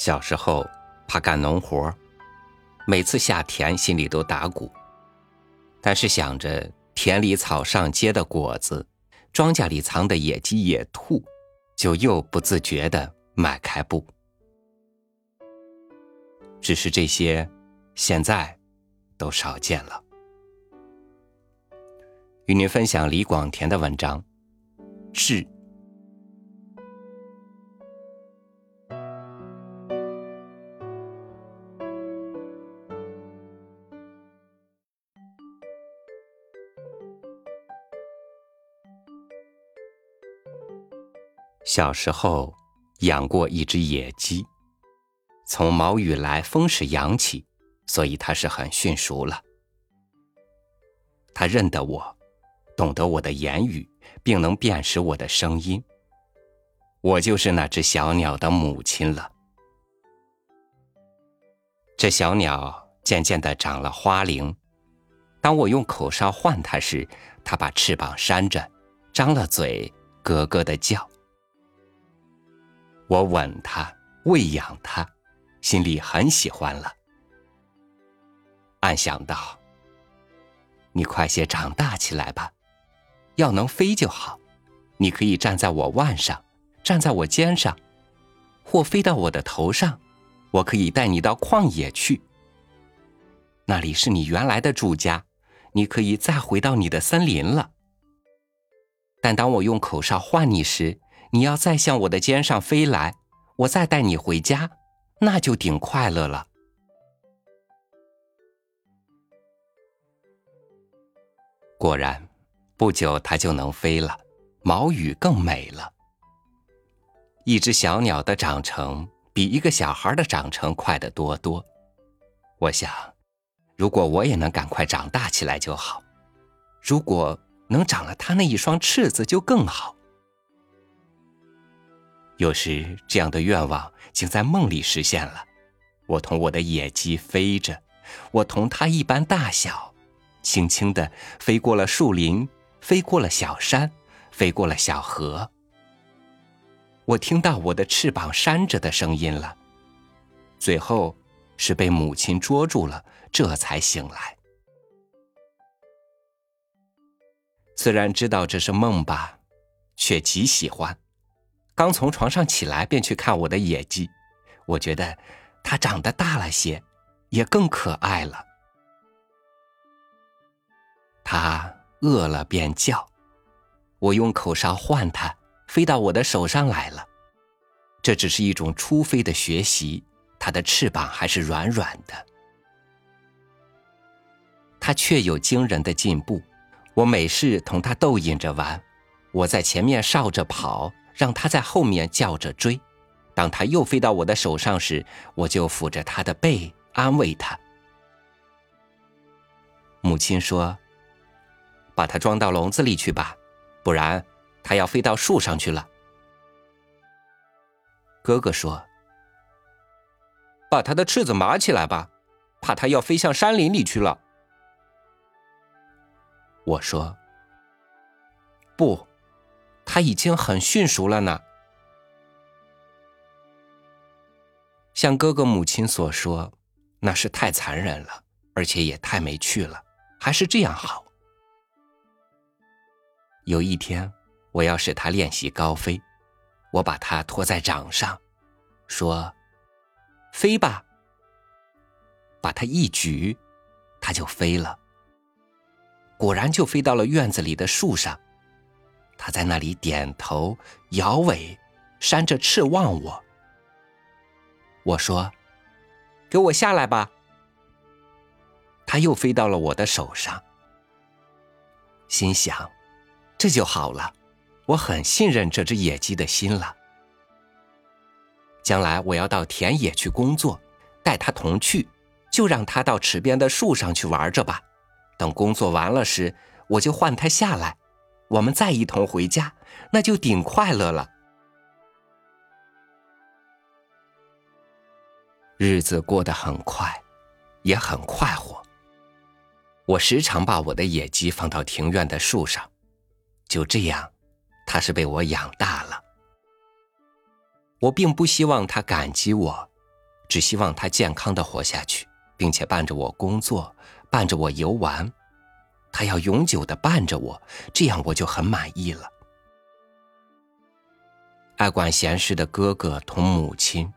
小时候怕干农活，每次下田心里都打鼓，但是想着田里草上结的果子，庄稼里藏的野鸡野兔，就又不自觉的迈开步。只是这些，现在都少见了。与您分享李广田的文章，是。小时候养过一只野鸡，从毛羽来风时养起，所以它是很驯熟了。它认得我，懂得我的言语，并能辨识我的声音。我就是那只小鸟的母亲了。这小鸟渐渐的长了花翎，当我用口哨唤它时，它把翅膀扇着，张了嘴，咯咯的叫。我吻它，喂养它，心里很喜欢了。暗想到：你快些长大起来吧，要能飞就好。你可以站在我腕上，站在我肩上，或飞到我的头上。我可以带你到旷野去，那里是你原来的住家。你可以再回到你的森林了。但当我用口哨唤你时，你要再向我的肩上飞来，我再带你回家，那就顶快乐了。果然，不久它就能飞了，毛羽更美了。一只小鸟的长成比一个小孩的长成快得多多。我想，如果我也能赶快长大起来就好，如果能长了它那一双翅子就更好。有时这样的愿望竟在梦里实现了。我同我的野鸡飞着，我同它一般大小，轻轻地飞过了树林，飞过了小山，飞过了小河。我听到我的翅膀扇着的声音了。最后是被母亲捉住了，这才醒来。虽然知道这是梦吧，却极喜欢。刚从床上起来，便去看我的野鸡。我觉得它长得大了些，也更可爱了。它饿了便叫，我用口哨唤它，飞到我的手上来了。这只是一种初飞的学习，它的翅膀还是软软的。它却有惊人的进步。我每事同它逗引着玩，我在前面哨着跑。让他在后面叫着追，当他又飞到我的手上时，我就抚着他的背安慰他。母亲说：“把它装到笼子里去吧，不然它要飞到树上去了。”哥哥说：“把它的翅子麻起来吧，怕它要飞向山林里去了。”我说：“不。”他已经很驯熟了呢。像哥哥母亲所说，那是太残忍了，而且也太没趣了。还是这样好。有一天，我要使他练习高飞，我把他托在掌上，说：“飞吧。”把他一举，他就飞了。果然就飞到了院子里的树上。他在那里点头、摇尾、扇着翅望我。我说：“给我下来吧。”他又飞到了我的手上，心想：“这就好了，我很信任这只野鸡的心了。将来我要到田野去工作，带他同去，就让他到池边的树上去玩着吧。等工作完了时，我就唤他下来。”我们再一同回家，那就顶快乐了。日子过得很快，也很快活。我时常把我的野鸡放到庭院的树上，就这样，它是被我养大了。我并不希望它感激我，只希望它健康的活下去，并且伴着我工作，伴着我游玩。他要永久的伴着我，这样我就很满意了。爱管闲事的哥哥同母亲，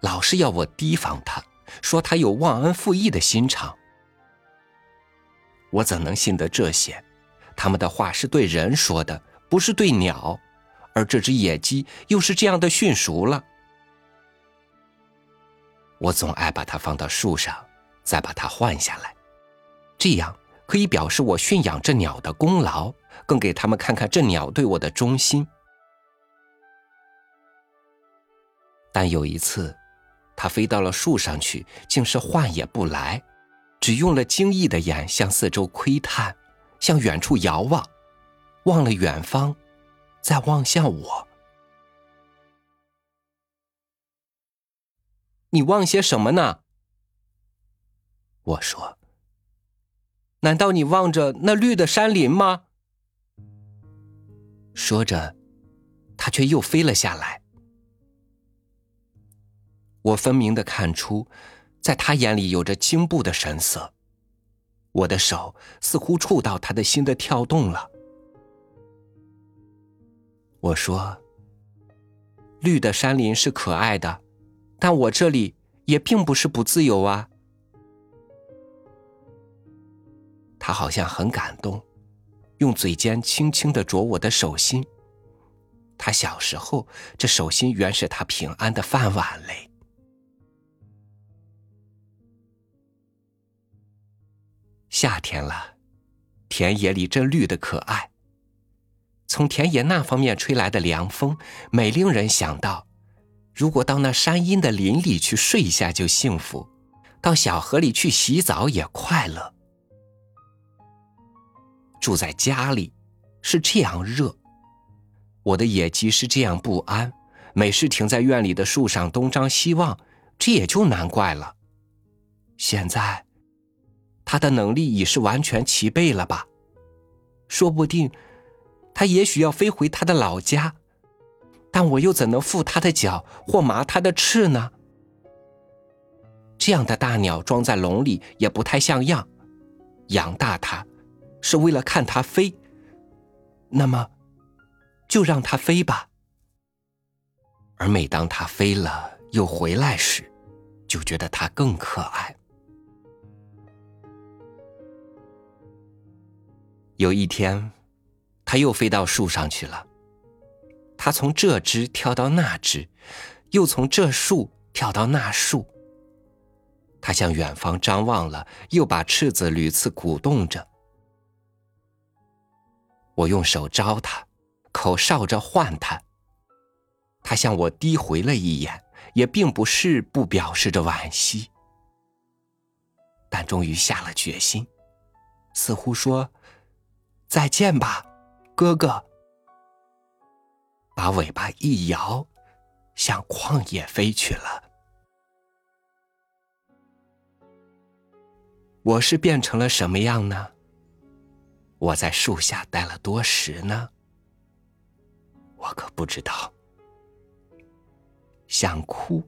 老是要我提防他，说他有忘恩负义的心肠。我怎能信得这些？他们的话是对人说的，不是对鸟，而这只野鸡又是这样的驯熟了。我总爱把它放到树上，再把它换下来，这样可以表示我驯养这鸟的功劳，更给他们看看这鸟对我的忠心。但有一次，它飞到了树上去，竟是唤也不来，只用了惊异的眼向四周窥探，向远处遥望，望了远方，再望向我。你望些什么呢？我说：“难道你望着那绿的山林吗？”说着，他却又飞了下来。我分明的看出，在他眼里有着惊怖的神色。我的手似乎触到他的心的跳动了。我说：“绿的山林是可爱的。”但我这里也并不是不自由啊！他好像很感动，用嘴尖轻轻的啄我的手心。他小时候这手心原是他平安的饭碗嘞。夏天了，田野里真绿的可爱。从田野那方面吹来的凉风，美令人想到。如果到那山阴的林里去睡一下就幸福，到小河里去洗澡也快乐。住在家里是这样热，我的野鸡是这样不安，每事停在院里的树上东张西望，这也就难怪了。现在，他的能力已是完全齐备了吧？说不定，他也许要飞回他的老家。但我又怎能缚他的脚或麻他的翅呢？这样的大鸟装在笼里也不太像样。养大它，是为了看它飞。那么，就让它飞吧。而每当它飞了又回来时，就觉得它更可爱。有一天，它又飞到树上去了。他从这枝跳到那枝，又从这树跳到那树。他向远方张望了，又把翅子屡次鼓动着。我用手招他，口哨着唤他。他向我低回了一眼，也并不是不表示着惋惜，但终于下了决心，似乎说：“再见吧，哥哥。”把尾巴一摇，向旷野飞去了。我是变成了什么样呢？我在树下待了多时呢？我可不知道。想哭，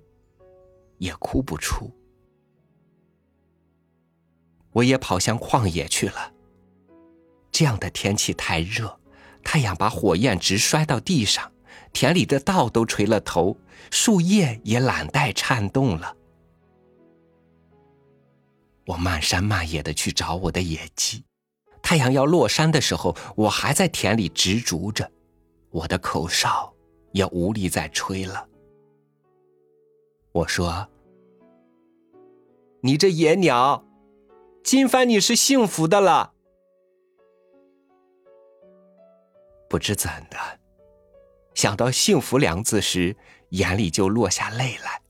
也哭不出。我也跑向旷野去了。这样的天气太热，太阳把火焰直摔到地上。田里的稻都垂了头，树叶也懒怠颤动了。我漫山漫野的去找我的野鸡。太阳要落山的时候，我还在田里执着着，我的口哨也无力再吹了。我说：“你这野鸟，今番你是幸福的了。”不知怎的。想到“幸福”两字时，眼里就落下泪来。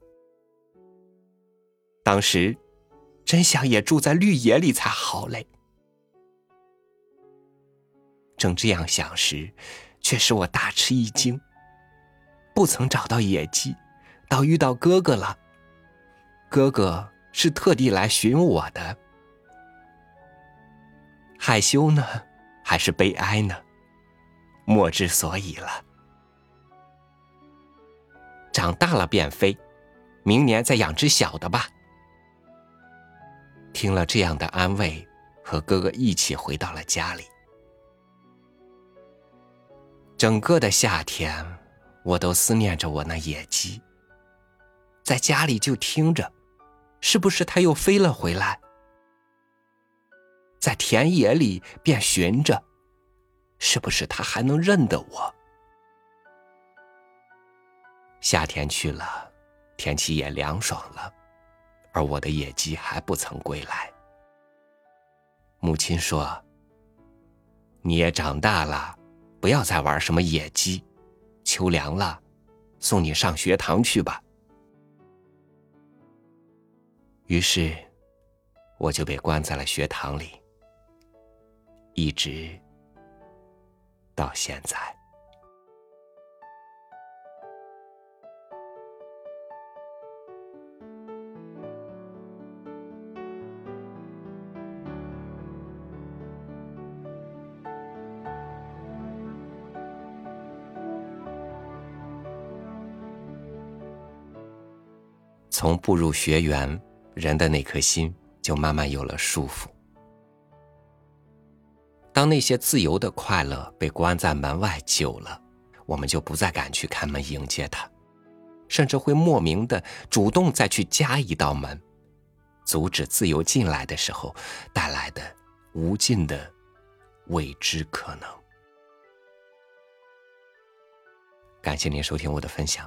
当时，真想也住在绿野里才好嘞。正这样想时，却使我大吃一惊。不曾找到野鸡，倒遇到哥哥了。哥哥是特地来寻我的。害羞呢，还是悲哀呢？莫之所以了。长大了便飞，明年再养只小的吧。”听了这样的安慰，和哥哥一起回到了家里。整个的夏天，我都思念着我那野鸡。在家里就听着，是不是它又飞了回来？在田野里便寻着，是不是它还能认得我？夏天去了，天气也凉爽了，而我的野鸡还不曾归来。母亲说：“你也长大了。”不要再玩什么野鸡，秋凉了，送你上学堂去吧。于是，我就被关在了学堂里，一直到现在。从步入学园，人的那颗心就慢慢有了束缚。当那些自由的快乐被关在门外久了，我们就不再敢去开门迎接它，甚至会莫名的主动再去加一道门，阻止自由进来的时候带来的无尽的未知可能。感谢您收听我的分享。